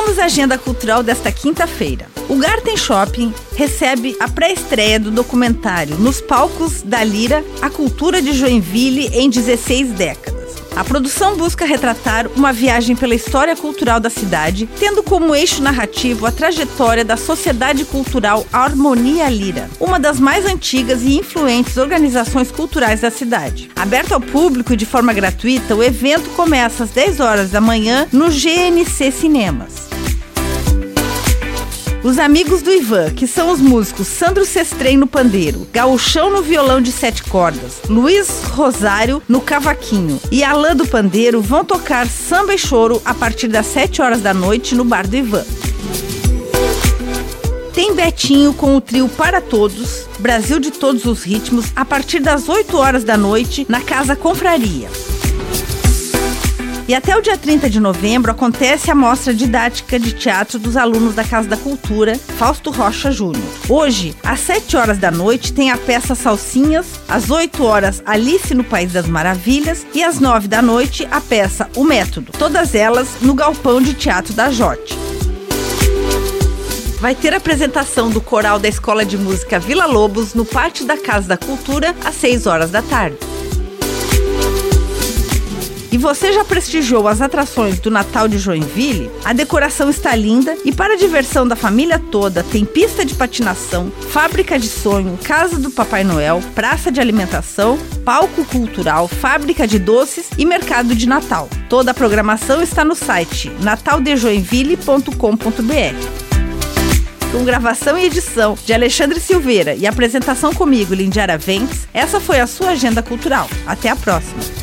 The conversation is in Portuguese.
Vamos à agenda cultural desta quinta-feira. O Garten Shopping recebe a pré-estreia do documentário Nos Palcos da Lira, a cultura de Joinville em 16 décadas. A produção busca retratar uma viagem pela história cultural da cidade, tendo como eixo narrativo a trajetória da Sociedade Cultural Harmonia Lira, uma das mais antigas e influentes organizações culturais da cidade. Aberto ao público e de forma gratuita, o evento começa às 10 horas da manhã no GNC Cinemas. Os amigos do Ivan, que são os músicos Sandro Sestrem no pandeiro, Gauchão no violão de sete cordas, Luiz Rosário no cavaquinho e Alain do pandeiro vão tocar samba e choro a partir das 7 horas da noite no bar do Ivan. Tem Betinho com o trio Para Todos, Brasil de Todos os Ritmos, a partir das 8 horas da noite na Casa Confraria. E até o dia 30 de novembro acontece a mostra didática de teatro dos alunos da Casa da Cultura, Fausto Rocha Júnior. Hoje, às 7 horas da noite, tem a peça Salsinhas, às 8 horas, Alice no País das Maravilhas e às 9 da noite, a peça O Método. Todas elas no Galpão de Teatro da Jote. Vai ter apresentação do coral da Escola de Música Vila Lobos no pátio da Casa da Cultura às 6 horas da tarde. E você já prestigiou as atrações do Natal de Joinville? A decoração está linda e para a diversão da família toda tem pista de patinação, fábrica de sonho, casa do Papai Noel, praça de alimentação, palco cultural, fábrica de doces e mercado de Natal. Toda a programação está no site nataldejoinville.com.br com gravação e edição de Alexandre Silveira e apresentação comigo, Lindiara Ventes, essa foi a sua agenda cultural. Até a próxima!